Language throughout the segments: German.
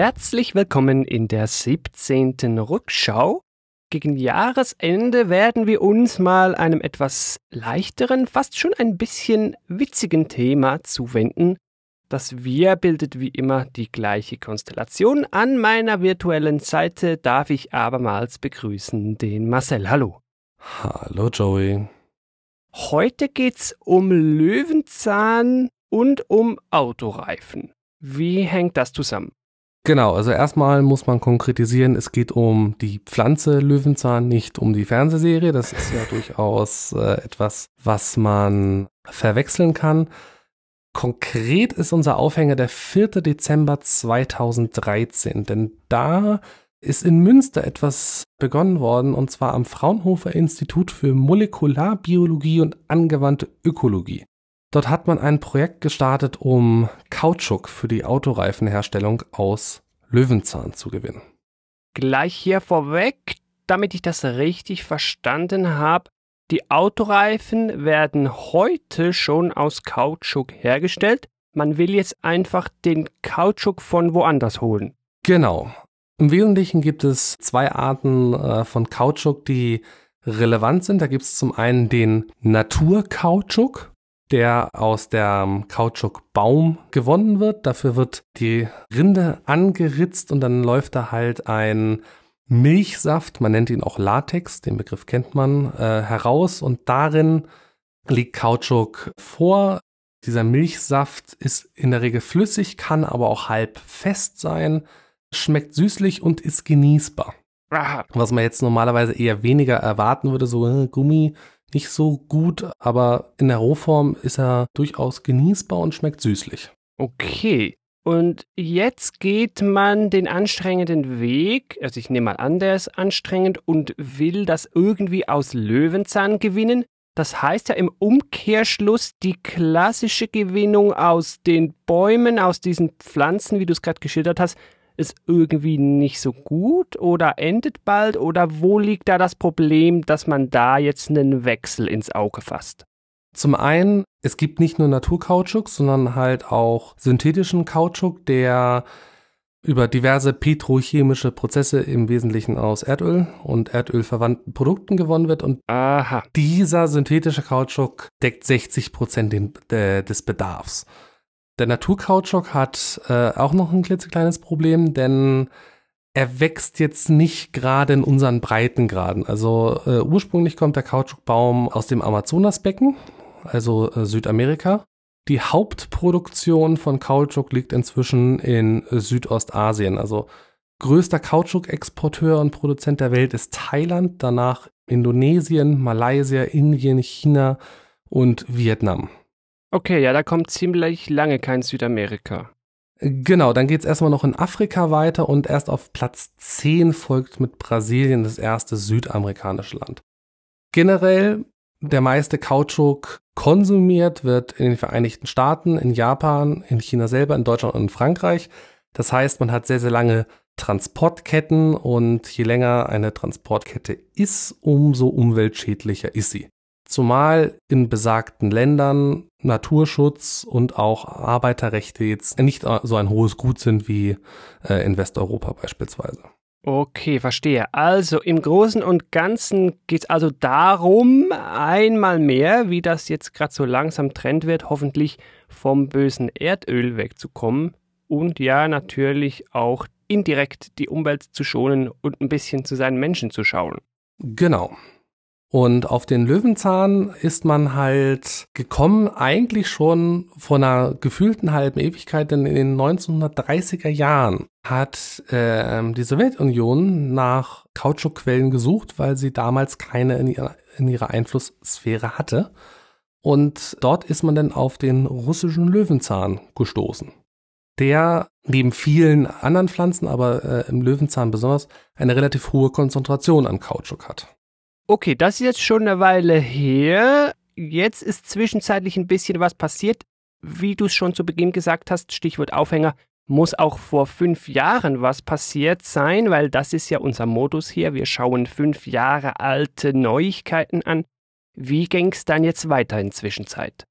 Herzlich willkommen in der 17. Rückschau. Gegen Jahresende werden wir uns mal einem etwas leichteren, fast schon ein bisschen witzigen Thema zuwenden. Das Wir bildet wie immer die gleiche Konstellation. An meiner virtuellen Seite darf ich abermals begrüßen den Marcel. Hallo. Hallo Joey. Heute geht's um Löwenzahn und um Autoreifen. Wie hängt das zusammen? Genau, also erstmal muss man konkretisieren, es geht um die Pflanze Löwenzahn, nicht um die Fernsehserie. Das ist ja durchaus äh, etwas, was man verwechseln kann. Konkret ist unser Aufhänger der 4. Dezember 2013, denn da ist in Münster etwas begonnen worden, und zwar am Fraunhofer Institut für Molekularbiologie und angewandte Ökologie. Dort hat man ein Projekt gestartet, um Kautschuk für die Autoreifenherstellung aus Löwenzahn zu gewinnen. Gleich hier vorweg, damit ich das richtig verstanden habe, die Autoreifen werden heute schon aus Kautschuk hergestellt. Man will jetzt einfach den Kautschuk von woanders holen. Genau. Im Wesentlichen gibt es zwei Arten äh, von Kautschuk, die relevant sind. Da gibt es zum einen den Naturkautschuk der aus dem Kautschukbaum gewonnen wird. Dafür wird die Rinde angeritzt und dann läuft da halt ein Milchsaft, man nennt ihn auch Latex, den Begriff kennt man, äh, heraus und darin liegt Kautschuk vor. Dieser Milchsaft ist in der Regel flüssig, kann aber auch halb fest sein, schmeckt süßlich und ist genießbar. Was man jetzt normalerweise eher weniger erwarten würde, so äh, Gummi nicht so gut, aber in der Rohform ist er durchaus genießbar und schmeckt süßlich. Okay. Und jetzt geht man den anstrengenden Weg, also ich nehme mal an, der ist anstrengend und will das irgendwie aus Löwenzahn gewinnen. Das heißt ja im Umkehrschluss die klassische Gewinnung aus den Bäumen, aus diesen Pflanzen, wie du es gerade geschildert hast, ist irgendwie nicht so gut oder endet bald oder wo liegt da das Problem, dass man da jetzt einen Wechsel ins Auge fasst? Zum einen, es gibt nicht nur Naturkautschuk, sondern halt auch synthetischen Kautschuk, der über diverse petrochemische Prozesse im Wesentlichen aus Erdöl und erdölverwandten Produkten gewonnen wird. Und Aha. dieser synthetische Kautschuk deckt 60 Prozent des Bedarfs. Der Naturkautschuk hat äh, auch noch ein klitzekleines Problem, denn er wächst jetzt nicht gerade in unseren Breitengraden. Also äh, ursprünglich kommt der Kautschukbaum aus dem Amazonasbecken, also äh, Südamerika. Die Hauptproduktion von Kautschuk liegt inzwischen in Südostasien. Also größter Kautschuk-Exporteur und Produzent der Welt ist Thailand, danach Indonesien, Malaysia, Indien, China und Vietnam. Okay, ja, da kommt ziemlich lange kein Südamerika. Genau, dann geht es erstmal noch in Afrika weiter und erst auf Platz 10 folgt mit Brasilien das erste südamerikanische Land. Generell, der meiste Kautschuk konsumiert wird in den Vereinigten Staaten, in Japan, in China selber, in Deutschland und in Frankreich. Das heißt, man hat sehr, sehr lange Transportketten und je länger eine Transportkette ist, umso umweltschädlicher ist sie. Zumal in besagten Ländern Naturschutz und auch Arbeiterrechte jetzt nicht so ein hohes Gut sind wie äh, in Westeuropa beispielsweise. Okay, verstehe. Also im Großen und Ganzen geht es also darum, einmal mehr, wie das jetzt gerade so langsam Trend wird, hoffentlich vom bösen Erdöl wegzukommen und ja, natürlich auch indirekt die Umwelt zu schonen und ein bisschen zu seinen Menschen zu schauen. Genau. Und auf den Löwenzahn ist man halt gekommen, eigentlich schon vor einer gefühlten halben Ewigkeit, denn in den 1930er Jahren hat äh, die Sowjetunion nach Kautschukquellen gesucht, weil sie damals keine in ihrer, in ihrer Einflusssphäre hatte. Und dort ist man dann auf den russischen Löwenzahn gestoßen, der neben vielen anderen Pflanzen, aber äh, im Löwenzahn besonders, eine relativ hohe Konzentration an Kautschuk hat. Okay, das ist jetzt schon eine Weile her. Jetzt ist zwischenzeitlich ein bisschen was passiert. Wie du es schon zu Beginn gesagt hast, Stichwort Aufhänger, muss auch vor fünf Jahren was passiert sein, weil das ist ja unser Modus hier. Wir schauen fünf Jahre alte Neuigkeiten an. Wie ging es dann jetzt weiter in Zwischenzeit?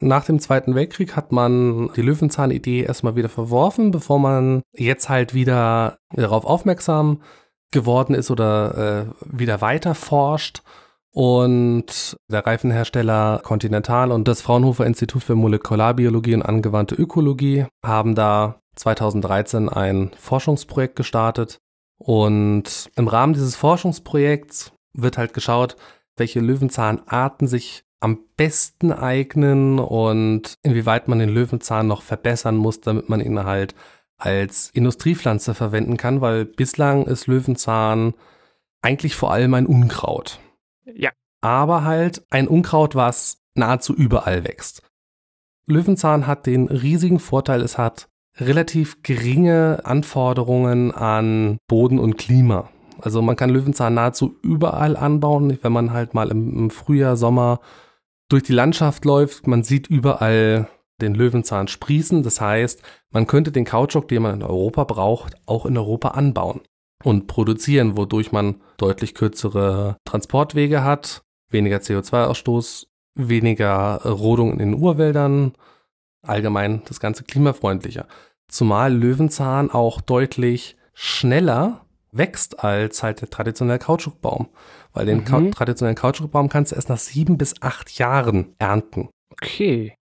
Nach dem Zweiten Weltkrieg hat man die Löwenzahn-Idee erstmal wieder verworfen, bevor man jetzt halt wieder darauf aufmerksam geworden ist oder äh, wieder weiter forscht. Und der Reifenhersteller Continental und das Fraunhofer Institut für Molekularbiologie und angewandte Ökologie haben da 2013 ein Forschungsprojekt gestartet. Und im Rahmen dieses Forschungsprojekts wird halt geschaut, welche Löwenzahnarten sich am besten eignen und inwieweit man den Löwenzahn noch verbessern muss, damit man ihn halt als Industriepflanze verwenden kann, weil bislang ist Löwenzahn eigentlich vor allem ein Unkraut. Ja. Aber halt ein Unkraut, was nahezu überall wächst. Löwenzahn hat den riesigen Vorteil, es hat relativ geringe Anforderungen an Boden und Klima. Also man kann Löwenzahn nahezu überall anbauen, wenn man halt mal im, im Frühjahr, Sommer durch die Landschaft läuft. Man sieht überall den Löwenzahn sprießen. Das heißt, man könnte den Kautschuk, den man in Europa braucht, auch in Europa anbauen und produzieren, wodurch man deutlich kürzere Transportwege hat, weniger CO2-Ausstoß, weniger Rodung in den Urwäldern, allgemein das Ganze klimafreundlicher. Zumal Löwenzahn auch deutlich schneller wächst als halt der traditionelle Kautschukbaum. Weil den mhm. Ka traditionellen Kautschukbaum kannst du erst nach sieben bis acht Jahren ernten. Okay.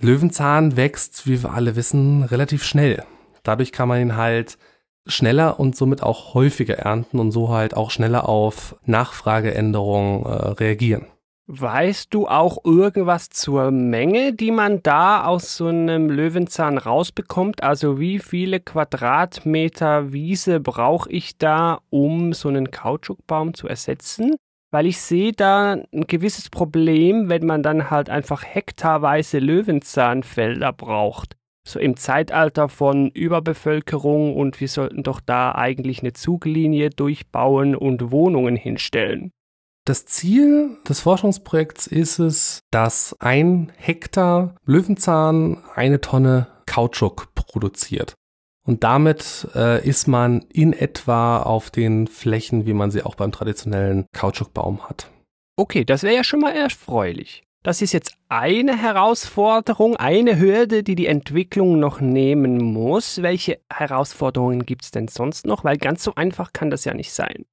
Löwenzahn wächst, wie wir alle wissen, relativ schnell. Dadurch kann man ihn halt schneller und somit auch häufiger ernten und so halt auch schneller auf Nachfrageänderungen äh, reagieren. Weißt du auch irgendwas zur Menge, die man da aus so einem Löwenzahn rausbekommt? Also wie viele Quadratmeter Wiese brauche ich da, um so einen Kautschukbaum zu ersetzen? Weil ich sehe da ein gewisses Problem, wenn man dann halt einfach hektarweise Löwenzahnfelder braucht. So im Zeitalter von Überbevölkerung und wir sollten doch da eigentlich eine Zuglinie durchbauen und Wohnungen hinstellen. Das Ziel des Forschungsprojekts ist es, dass ein Hektar Löwenzahn eine Tonne Kautschuk produziert. Und damit äh, ist man in etwa auf den Flächen, wie man sie auch beim traditionellen Kautschukbaum hat. Okay, das wäre ja schon mal erfreulich. Das ist jetzt eine Herausforderung, eine Hürde, die die Entwicklung noch nehmen muss. Welche Herausforderungen gibt es denn sonst noch? Weil ganz so einfach kann das ja nicht sein.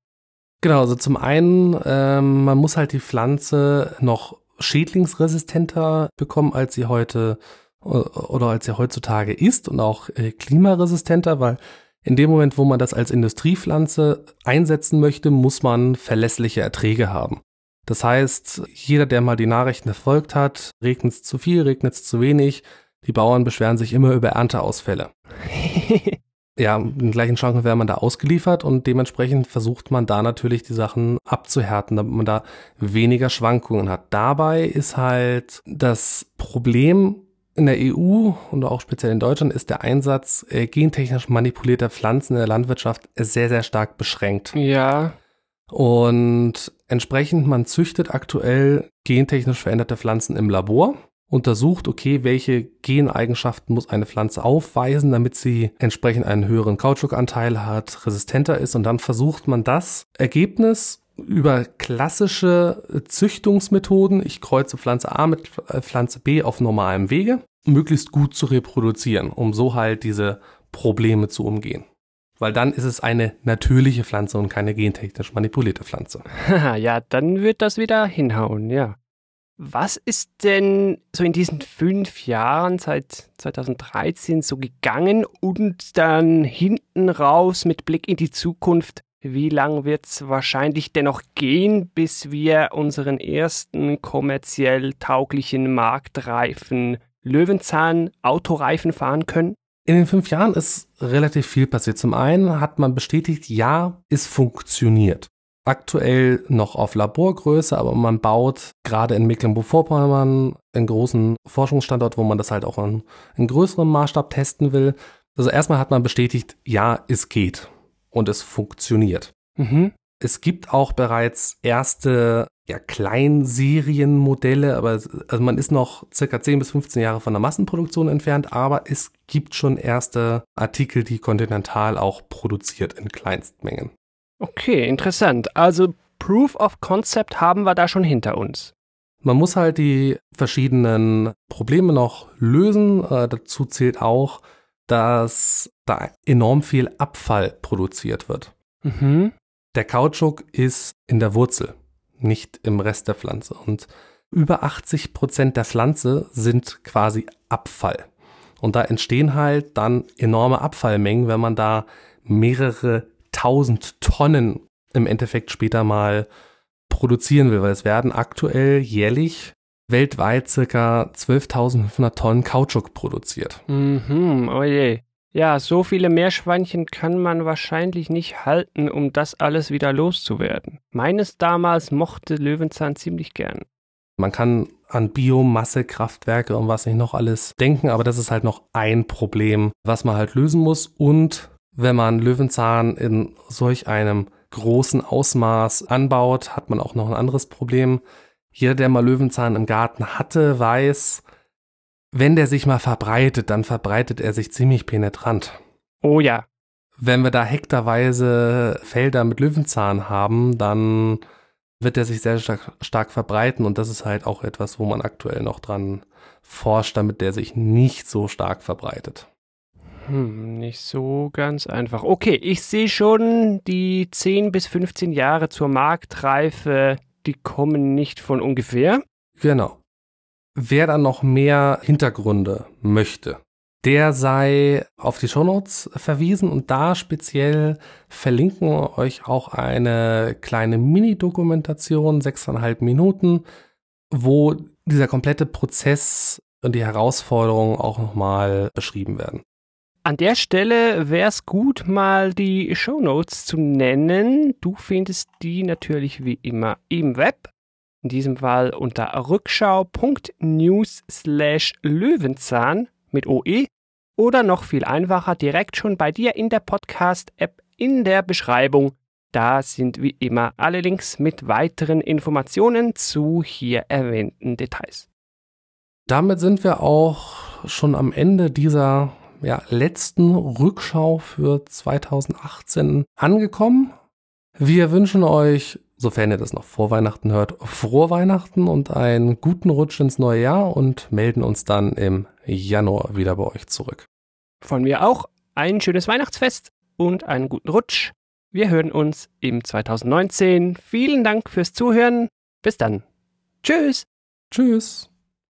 Genau, also zum einen, ähm, man muss halt die Pflanze noch schädlingsresistenter bekommen, als sie heute oder als sie heutzutage ist und auch äh, klimaresistenter, weil in dem Moment, wo man das als Industriepflanze einsetzen möchte, muss man verlässliche Erträge haben. Das heißt, jeder, der mal die Nachrichten verfolgt hat, regnet es zu viel, regnet es zu wenig, die Bauern beschweren sich immer über Ernteausfälle. ja, in gleichen Chancen wäre man da ausgeliefert und dementsprechend versucht man da natürlich die Sachen abzuhärten, damit man da weniger Schwankungen hat. Dabei ist halt das Problem in der EU und auch speziell in Deutschland ist der Einsatz äh, gentechnisch manipulierter Pflanzen in der Landwirtschaft sehr, sehr stark beschränkt. Ja. Und entsprechend, man züchtet aktuell gentechnisch veränderte Pflanzen im Labor untersucht, okay, welche Geneigenschaften muss eine Pflanze aufweisen, damit sie entsprechend einen höheren Kautschukanteil hat, resistenter ist und dann versucht man das Ergebnis über klassische Züchtungsmethoden, ich kreuze Pflanze A mit Pflanze B auf normalem Wege, möglichst gut zu reproduzieren, um so halt diese Probleme zu umgehen. Weil dann ist es eine natürliche Pflanze und keine gentechnisch manipulierte Pflanze. ja, dann wird das wieder hinhauen, ja. Was ist denn so in diesen fünf Jahren seit 2013 so gegangen und dann hinten raus mit Blick in die Zukunft? Wie lang wird es wahrscheinlich dennoch gehen, bis wir unseren ersten kommerziell tauglichen marktreifen Löwenzahn-Autoreifen fahren können? In den fünf Jahren ist relativ viel passiert. Zum einen hat man bestätigt, ja, es funktioniert aktuell noch auf Laborgröße, aber man baut gerade in Mecklenburg-Vorpommern einen großen Forschungsstandort, wo man das halt auch in, in größerem Maßstab testen will. Also erstmal hat man bestätigt, ja, es geht und es funktioniert. Mhm. Es gibt auch bereits erste ja, Kleinserienmodelle, aber also man ist noch circa 10 bis 15 Jahre von der Massenproduktion entfernt, aber es gibt schon erste Artikel, die Continental auch produziert in Kleinstmengen. Okay, interessant. Also Proof of Concept haben wir da schon hinter uns. Man muss halt die verschiedenen Probleme noch lösen. Äh, dazu zählt auch, dass da enorm viel Abfall produziert wird. Mhm. Der Kautschuk ist in der Wurzel, nicht im Rest der Pflanze. Und über 80 Prozent der Pflanze sind quasi Abfall. Und da entstehen halt dann enorme Abfallmengen, wenn man da mehrere tausend Tonnen im Endeffekt später mal produzieren will, weil es werden aktuell jährlich weltweit circa 12.500 Tonnen Kautschuk produziert. Mhm, oh je. Ja, so viele Meerschweinchen kann man wahrscheinlich nicht halten, um das alles wieder loszuwerden. Meines damals mochte Löwenzahn ziemlich gern. Man kann an Biomassekraftwerke und was nicht noch alles denken, aber das ist halt noch ein Problem, was man halt lösen muss. Und wenn man Löwenzahn in solch einem großen Ausmaß anbaut, hat man auch noch ein anderes Problem. Jeder, der mal Löwenzahn im Garten hatte, weiß, wenn der sich mal verbreitet, dann verbreitet er sich ziemlich penetrant. Oh ja. Wenn wir da hektarweise Felder mit Löwenzahn haben, dann wird er sich sehr stark, stark verbreiten und das ist halt auch etwas, wo man aktuell noch dran forscht, damit der sich nicht so stark verbreitet. Hm, nicht so ganz einfach. Okay, ich sehe schon, die 10 bis 15 Jahre zur Marktreife, die kommen nicht von ungefähr. Genau. Wer dann noch mehr Hintergründe möchte, der sei auf die Shownotes verwiesen und da speziell verlinken wir euch auch eine kleine Mini-Dokumentation, sechseinhalb Minuten, wo dieser komplette Prozess und die Herausforderungen auch nochmal beschrieben werden. An der Stelle wäre es gut, mal die Shownotes zu nennen. Du findest die natürlich wie immer im Web. In diesem Fall unter rückschau.news slash Löwenzahn mit OE oder noch viel einfacher direkt schon bei dir in der Podcast-App in der Beschreibung. Da sind wie immer alle Links mit weiteren Informationen zu hier erwähnten Details. Damit sind wir auch schon am Ende dieser ja, letzten Rückschau für 2018 angekommen. Wir wünschen euch, sofern ihr das noch vor Weihnachten hört, frohe Weihnachten und einen guten Rutsch ins neue Jahr und melden uns dann im Januar wieder bei euch zurück. Von mir auch ein schönes Weihnachtsfest und einen guten Rutsch. Wir hören uns im 2019. Vielen Dank fürs Zuhören. Bis dann. Tschüss. Tschüss.